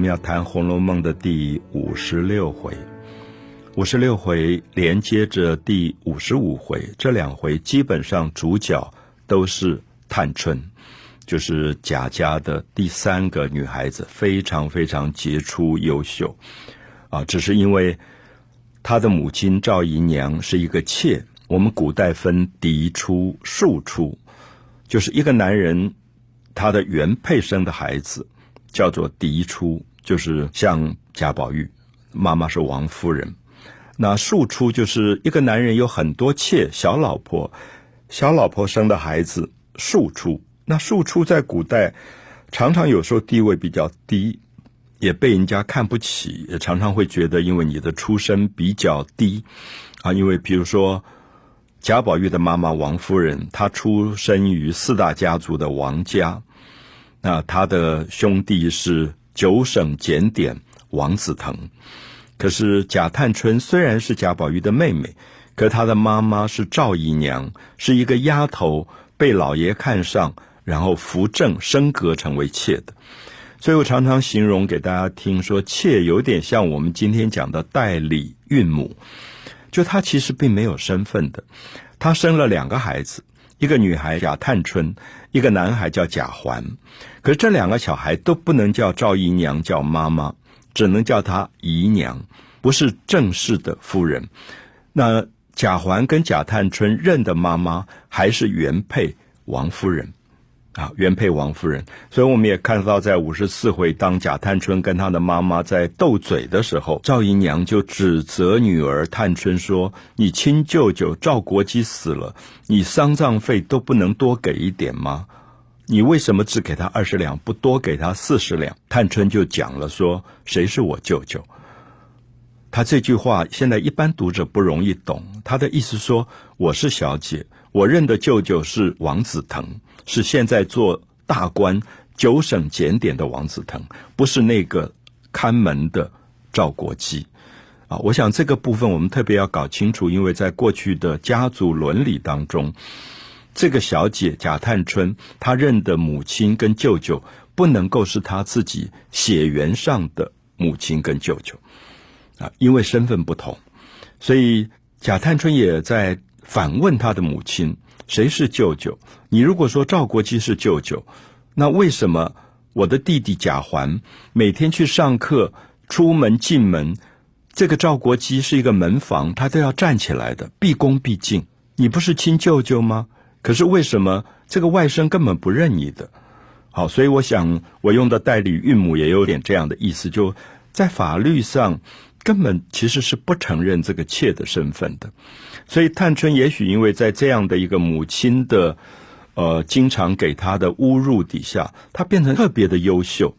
我们要谈《红楼梦》的第五十六回。五十六回连接着第五十五回，这两回基本上主角都是探春，就是贾家的第三个女孩子，非常非常杰出优秀。啊，只是因为她的母亲赵姨娘是一个妾。我们古代分嫡出、庶出，就是一个男人他的原配生的孩子叫做嫡出，就是像贾宝玉，妈妈是王夫人。那庶出就是一个男人有很多妾小老婆，小老婆生的孩子庶出。那庶出在古代常常有时候地位比较低，也被人家看不起，也常常会觉得因为你的出身比较低啊，因为比如说。贾宝玉的妈妈王夫人，她出生于四大家族的王家，那她的兄弟是九省检点王子腾。可是贾探春虽然是贾宝玉的妹妹，可她的妈妈是赵姨娘，是一个丫头，被老爷看上，然后扶正升格成为妾的。所以我常常形容给大家听，说妾有点像我们今天讲的代理孕母。就她其实并没有身份的，她生了两个孩子，一个女孩贾探春，一个男孩叫贾环。可是这两个小孩都不能叫赵姨娘叫妈妈，只能叫她姨娘，不是正式的夫人。那贾环跟贾探春认的妈妈还是原配王夫人。原配王夫人，所以我们也看到，在五十四回，当贾探春跟她的妈妈在斗嘴的时候，赵姨娘就指责女儿探春说：“你亲舅舅赵国基死了，你丧葬费都不能多给一点吗？你为什么只给他二十两，不多给他四十两？”探春就讲了说：“谁是我舅舅？”他这句话现在一般读者不容易懂，他的意思说：“我是小姐，我认的舅舅是王子腾。”是现在做大官九省检点的王子腾，不是那个看门的赵国基啊！我想这个部分我们特别要搞清楚，因为在过去的家族伦理当中，这个小姐贾探春她认的母亲跟舅舅不能够是她自己血缘上的母亲跟舅舅啊，因为身份不同，所以贾探春也在反问他的母亲。谁是舅舅？你如果说赵国基是舅舅，那为什么我的弟弟贾环每天去上课、出门进门，这个赵国基是一个门房，他都要站起来的，毕恭毕敬。你不是亲舅舅吗？可是为什么这个外甥根本不认你的？好，所以我想我用的代理韵母也有点这样的意思，就在法律上。根本其实是不承认这个妾的身份的，所以探春也许因为在这样的一个母亲的呃经常给她的侮辱底下，她变成特别的优秀，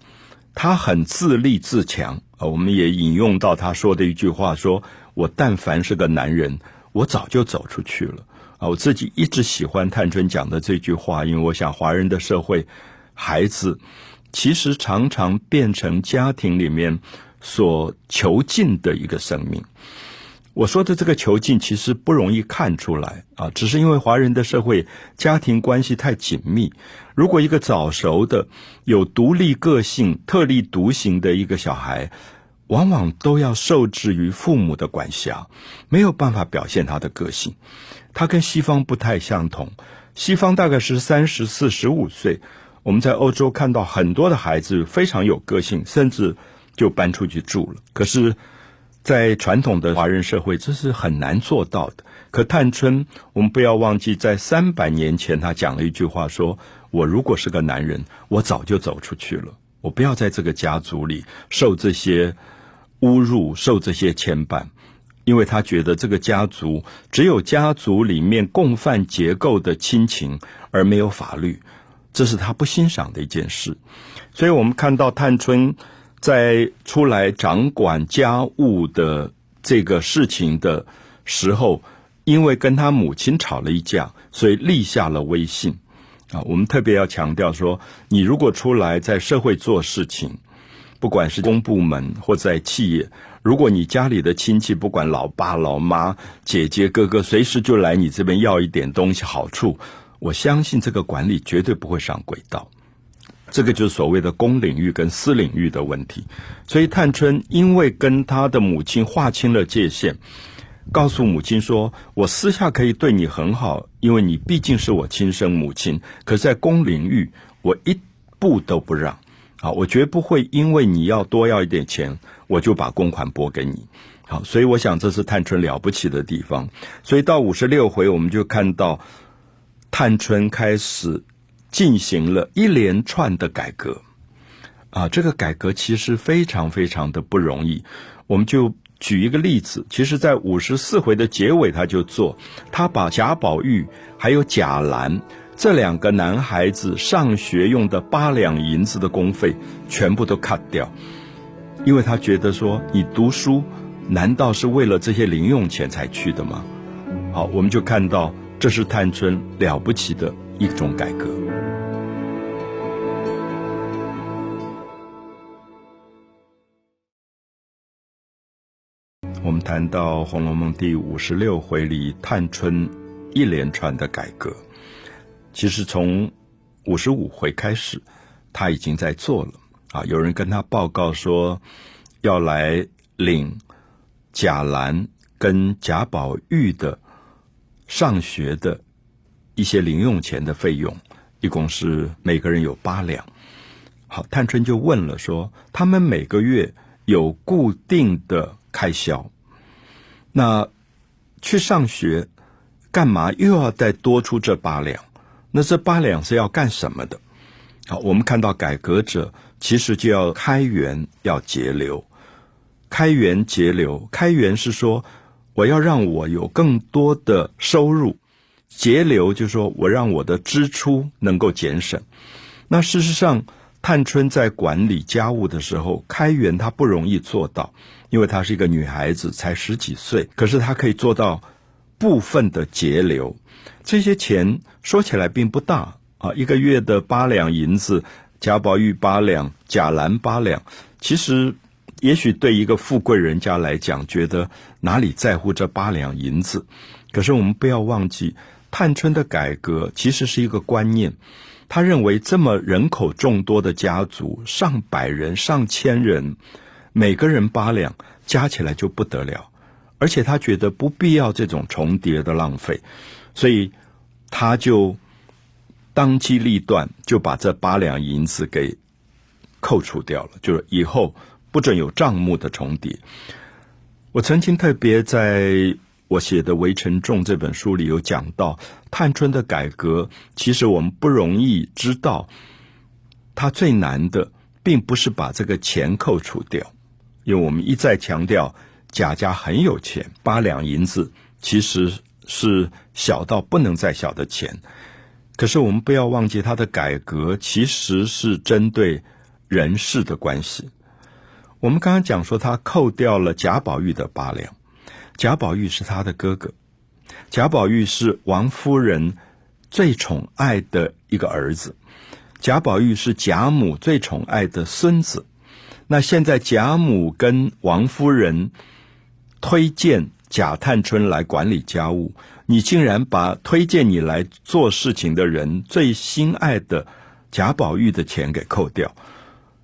她很自立自强啊。我们也引用到她说的一句话：说我但凡是个男人，我早就走出去了啊。我自己一直喜欢探春讲的这句话，因为我想华人的社会，孩子其实常常变成家庭里面。所囚禁的一个生命，我说的这个囚禁其实不容易看出来啊，只是因为华人的社会家庭关系太紧密。如果一个早熟的、有独立个性、特立独行的一个小孩，往往都要受制于父母的管辖，没有办法表现他的个性。他跟西方不太相同，西方大概是三十四、十五岁，我们在欧洲看到很多的孩子非常有个性，甚至。就搬出去住了。可是，在传统的华人社会，这是很难做到的。可探春，我们不要忘记，在三百年前，他讲了一句话：说我如果是个男人，我早就走出去了。我不要在这个家族里受这些侮辱，受这些牵绊，因为他觉得这个家族只有家族里面共犯结构的亲情，而没有法律，这是他不欣赏的一件事。所以我们看到探春。在出来掌管家务的这个事情的时候，因为跟他母亲吵了一架，所以立下了威信。啊，我们特别要强调说，你如果出来在社会做事情，不管是公部门或在企业，如果你家里的亲戚，不管老爸老妈、姐姐哥哥，随时就来你这边要一点东西好处，我相信这个管理绝对不会上轨道。这个就是所谓的公领域跟私领域的问题。所以探春因为跟他的母亲划清了界限，告诉母亲说：“我私下可以对你很好，因为你毕竟是我亲生母亲。可是，在公领域，我一步都不让。啊，我绝不会因为你要多要一点钱，我就把公款拨给你。好，所以我想这是探春了不起的地方。所以到五十六回，我们就看到探春开始。”进行了一连串的改革，啊，这个改革其实非常非常的不容易。我们就举一个例子，其实，在五十四回的结尾，他就做，他把贾宝玉还有贾兰这两个男孩子上学用的八两银子的公费全部都 cut 掉，因为他觉得说，你读书难道是为了这些零用钱才去的吗？好，我们就看到这是探春了不起的一种改革。我们谈到《红楼梦》第五十六回里，探春一连串的改革，其实从五十五回开始，他已经在做了啊。有人跟他报告说，要来领贾兰跟贾宝玉的上学的一些零用钱的费用，一共是每个人有八两。好，探春就问了说，他们每个月有固定的开销？那去上学干嘛？又要再多出这八两？那这八两是要干什么的？好，我们看到改革者其实就要开源，要节流。开源节流，开源是说我要让我有更多的收入；节流就是说我让我的支出能够减省。那事实上，探春在管理家务的时候，开源她不容易做到。因为她是一个女孩子，才十几岁，可是她可以做到部分的节流。这些钱说起来并不大啊，一个月的八两银子，贾宝玉八两，贾兰八两，其实也许对一个富贵人家来讲，觉得哪里在乎这八两银子？可是我们不要忘记，探春的改革其实是一个观念，他认为这么人口众多的家族，上百人、上千人。每个人八两加起来就不得了，而且他觉得不必要这种重叠的浪费，所以他就当机立断，就把这八两银子给扣除掉了，就是以后不准有账目的重叠。我曾经特别在我写的《围城众》这本书里有讲到，探春的改革，其实我们不容易知道，他最难的并不是把这个钱扣除掉。因为我们一再强调贾家很有钱，八两银子其实是小到不能再小的钱。可是我们不要忘记，他的改革其实是针对人事的关系。我们刚刚讲说，他扣掉了贾宝玉的八两。贾宝玉是他的哥哥，贾宝玉是王夫人最宠爱的一个儿子，贾宝玉是贾母最宠爱的孙子。那现在贾母跟王夫人推荐贾探春来管理家务，你竟然把推荐你来做事情的人最心爱的贾宝玉的钱给扣掉，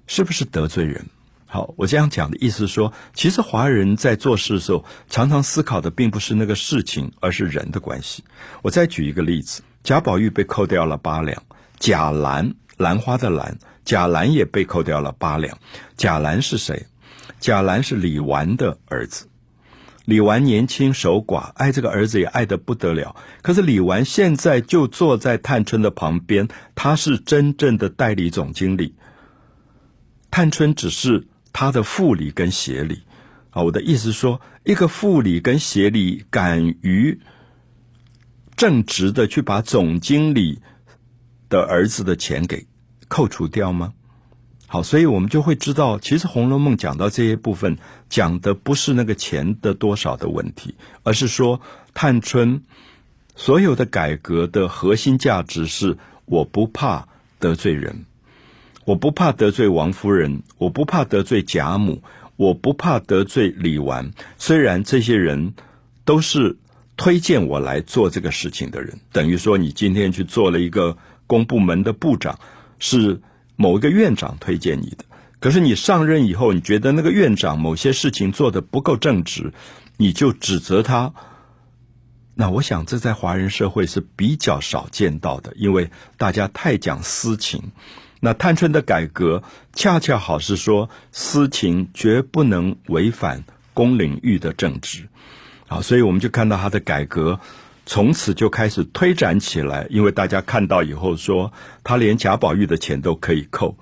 是不是得罪人？好，我这样讲的意思是说，其实华人在做事的时候，常常思考的并不是那个事情，而是人的关系。我再举一个例子，贾宝玉被扣掉了八两，贾兰兰花的兰。贾兰也被扣掉了八两。贾兰是谁？贾兰是李纨的儿子。李纨年轻守寡，爱这个儿子也爱得不得了。可是李纨现在就坐在探春的旁边，他是真正的代理总经理。探春只是他的副理跟协理。啊，我的意思说，一个副理跟协理敢于正直的去把总经理的儿子的钱给。扣除掉吗？好，所以我们就会知道，其实《红楼梦》讲到这些部分，讲的不是那个钱的多少的问题，而是说探春所有的改革的核心价值是：我不怕得罪人，我不怕得罪王夫人，我不怕得罪贾母，我不怕得罪李纨。虽然这些人都是推荐我来做这个事情的人，等于说你今天去做了一个公部门的部长。是某一个院长推荐你的，可是你上任以后，你觉得那个院长某些事情做的不够正直，你就指责他。那我想，这在华人社会是比较少见到的，因为大家太讲私情。那探春的改革，恰恰好是说，私情绝不能违反公领域的政治。啊，所以我们就看到他的改革，从此就开始推展起来。因为大家看到以后说，他连贾宝玉的钱都可以扣，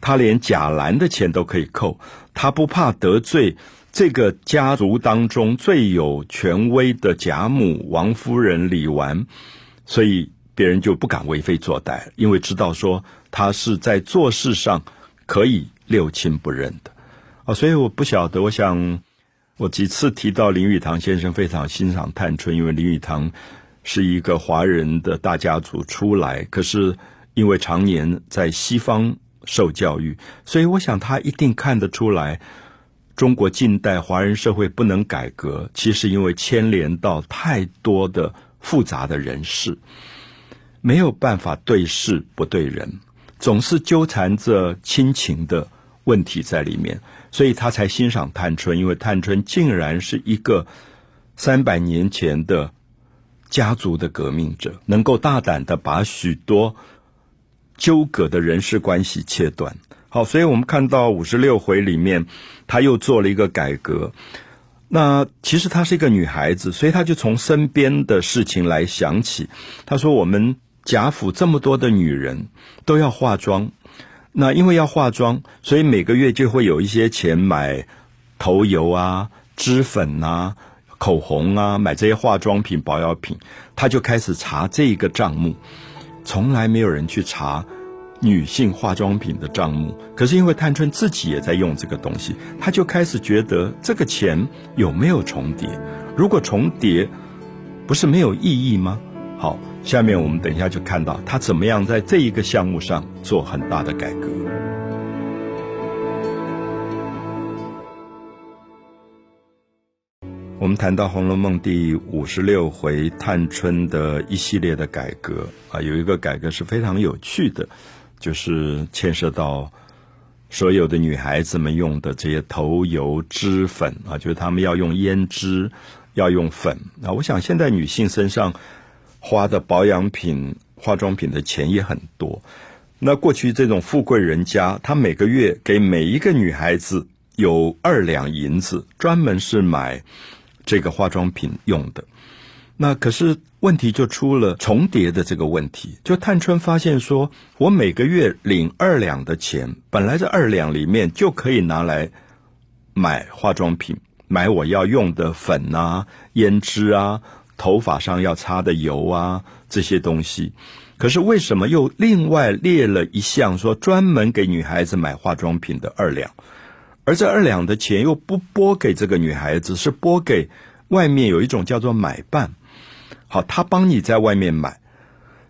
他连贾兰的钱都可以扣，他不怕得罪。这个家族当中最有权威的贾母、王夫人、李纨，所以别人就不敢为非作歹，因为知道说他是在做事上可以六亲不认的啊。所以我不晓得，我想我几次提到林语堂先生非常欣赏探春，因为林语堂是一个华人的大家族出来，可是因为常年在西方受教育，所以我想他一定看得出来。中国近代华人社会不能改革，其实因为牵连到太多的复杂的人事，没有办法对事不对人，总是纠缠着亲情的问题在里面，所以他才欣赏探春，因为探春竟然是一个三百年前的家族的革命者，能够大胆的把许多纠葛的人事关系切断。好，所以我们看到五十六回里面，他又做了一个改革。那其实她是一个女孩子，所以她就从身边的事情来想起。她说：“我们贾府这么多的女人都要化妆，那因为要化妆，所以每个月就会有一些钱买头油啊、脂粉啊、口红啊，买这些化妆品、保养品。她就开始查这个账目，从来没有人去查。”女性化妆品的账目，可是因为探春自己也在用这个东西，她就开始觉得这个钱有没有重叠？如果重叠，不是没有意义吗？好，下面我们等一下就看到她怎么样在这一个项目上做很大的改革。我们谈到《红楼梦》第五十六回探春的一系列的改革啊，有一个改革是非常有趣的。就是牵涉到所有的女孩子们用的这些头油、脂粉啊，就是她们要用胭脂，要用粉啊。我想现在女性身上花的保养品、化妆品的钱也很多。那过去这种富贵人家，他每个月给每一个女孩子有二两银子，专门是买这个化妆品用的。那可是问题就出了重叠的这个问题。就探春发现说，我每个月领二两的钱，本来这二两里面就可以拿来买化妆品，买我要用的粉啊、胭脂啊、头发上要擦的油啊这些东西。可是为什么又另外列了一项说专门给女孩子买化妆品的二两？而这二两的钱又不拨给这个女孩子，是拨给外面有一种叫做买办。好，他帮你在外面买，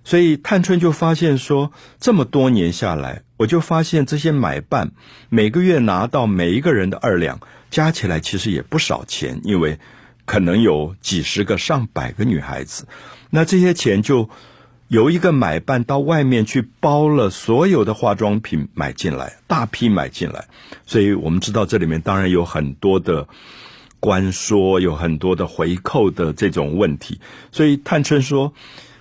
所以探春就发现说，这么多年下来，我就发现这些买办每个月拿到每一个人的二两，加起来其实也不少钱，因为可能有几十个、上百个女孩子，那这些钱就由一个买办到外面去包了所有的化妆品买进来，大批买进来，所以我们知道这里面当然有很多的。官说有很多的回扣的这种问题，所以探春说，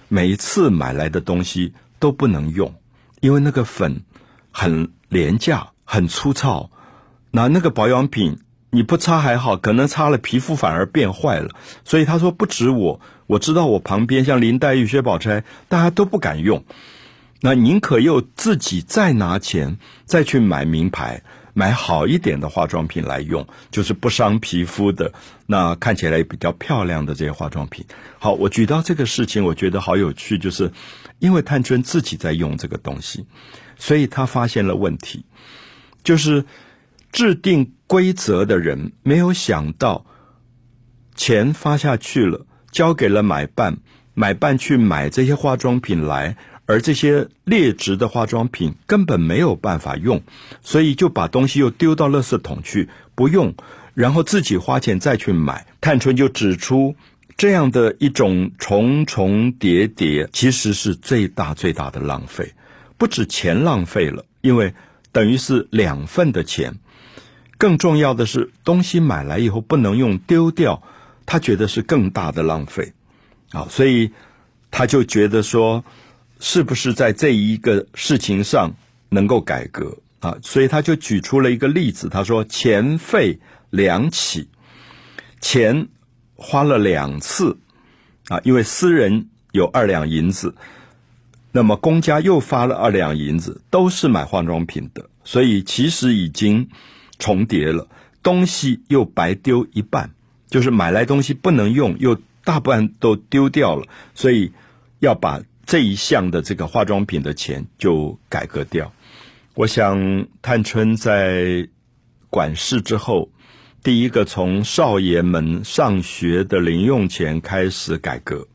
每一次买来的东西都不能用，因为那个粉很廉价、很粗糙，那那个保养品你不擦还好，可能擦了皮肤反而变坏了。所以他说不止我，我知道我旁边像林黛玉、薛宝钗，大家都不敢用，那宁可又自己再拿钱再去买名牌。买好一点的化妆品来用，就是不伤皮肤的，那看起来比较漂亮的这些化妆品。好，我举到这个事情，我觉得好有趣，就是因为探春自己在用这个东西，所以他发现了问题，就是制定规则的人没有想到，钱发下去了，交给了买办，买办去买这些化妆品来。而这些劣质的化妆品根本没有办法用，所以就把东西又丢到垃圾桶去不用，然后自己花钱再去买。探春就指出，这样的一种重重叠叠，其实是最大最大的浪费。不止钱浪费了，因为等于是两份的钱。更重要的是，东西买来以后不能用，丢掉，他觉得是更大的浪费。啊，所以他就觉得说，是不是在这一个事情上能够改革啊？所以他就举出了一个例子，他说：钱费两起，钱花了两次啊，因为私人有二两银子，那么公家又发了二两银子，都是买化妆品的，所以其实已经重叠了，东西又白丢一半，就是买来东西不能用又。大部分都丢掉了，所以要把这一项的这个化妆品的钱就改革掉。我想，探春在管事之后，第一个从少爷们上学的零用钱开始改革；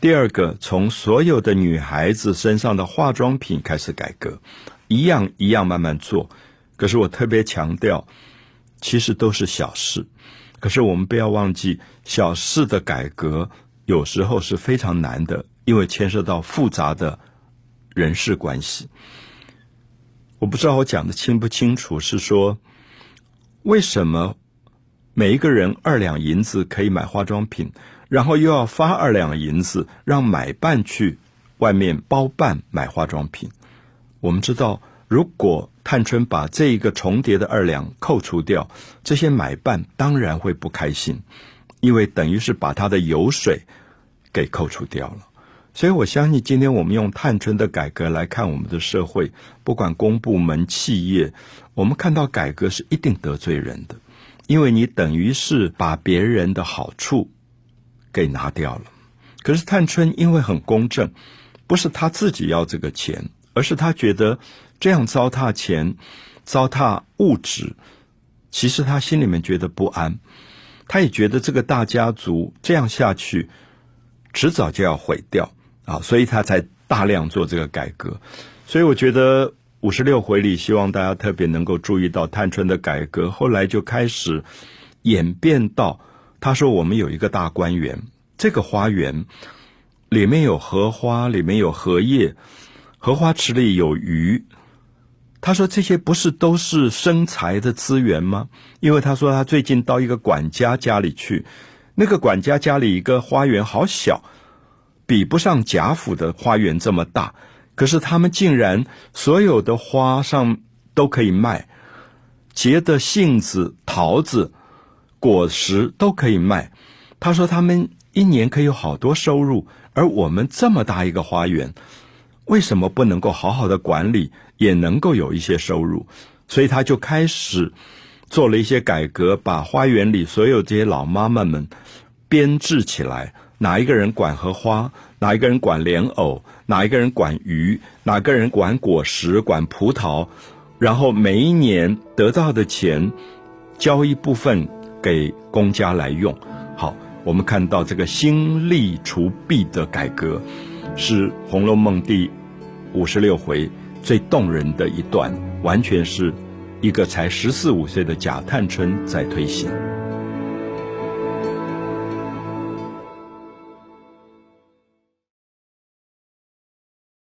第二个从所有的女孩子身上的化妆品开始改革，一样一样慢慢做。可是我特别强调，其实都是小事。可是我们不要忘记，小事的改革有时候是非常难的，因为牵涉到复杂的人事关系。我不知道我讲的清不清楚，是说为什么每一个人二两银子可以买化妆品，然后又要发二两银子让买办去外面包办买化妆品？我们知道。如果探春把这一个重叠的二两扣除掉，这些买办当然会不开心，因为等于是把他的油水给扣除掉了。所以我相信，今天我们用探春的改革来看我们的社会，不管公部门、企业，我们看到改革是一定得罪人的，因为你等于是把别人的好处给拿掉了。可是探春因为很公正，不是他自己要这个钱，而是他觉得。这样糟蹋钱、糟蹋物质，其实他心里面觉得不安，他也觉得这个大家族这样下去，迟早就要毁掉啊，所以他才大量做这个改革。所以我觉得五十六回里，希望大家特别能够注意到探春的改革，后来就开始演变到，他说我们有一个大观园，这个花园里面有荷花，里面有荷叶，荷花池里有鱼。他说：“这些不是都是生财的资源吗？因为他说他最近到一个管家家里去，那个管家家里一个花园好小，比不上贾府的花园这么大。可是他们竟然所有的花上都可以卖，结的杏子、桃子、果实都可以卖。他说他们一年可以有好多收入，而我们这么大一个花园。”为什么不能够好好的管理，也能够有一些收入？所以他就开始做了一些改革，把花园里所有这些老妈妈们编制起来，哪一个人管荷花，哪一个人管莲藕，哪一个人管鱼，哪个人管果实、管葡萄，然后每一年得到的钱交一部分给公家来用。好，我们看到这个新力除弊的改革，是《红楼梦》第。五十六回最动人的一段，完全是一个才十四五岁的贾探春在推行。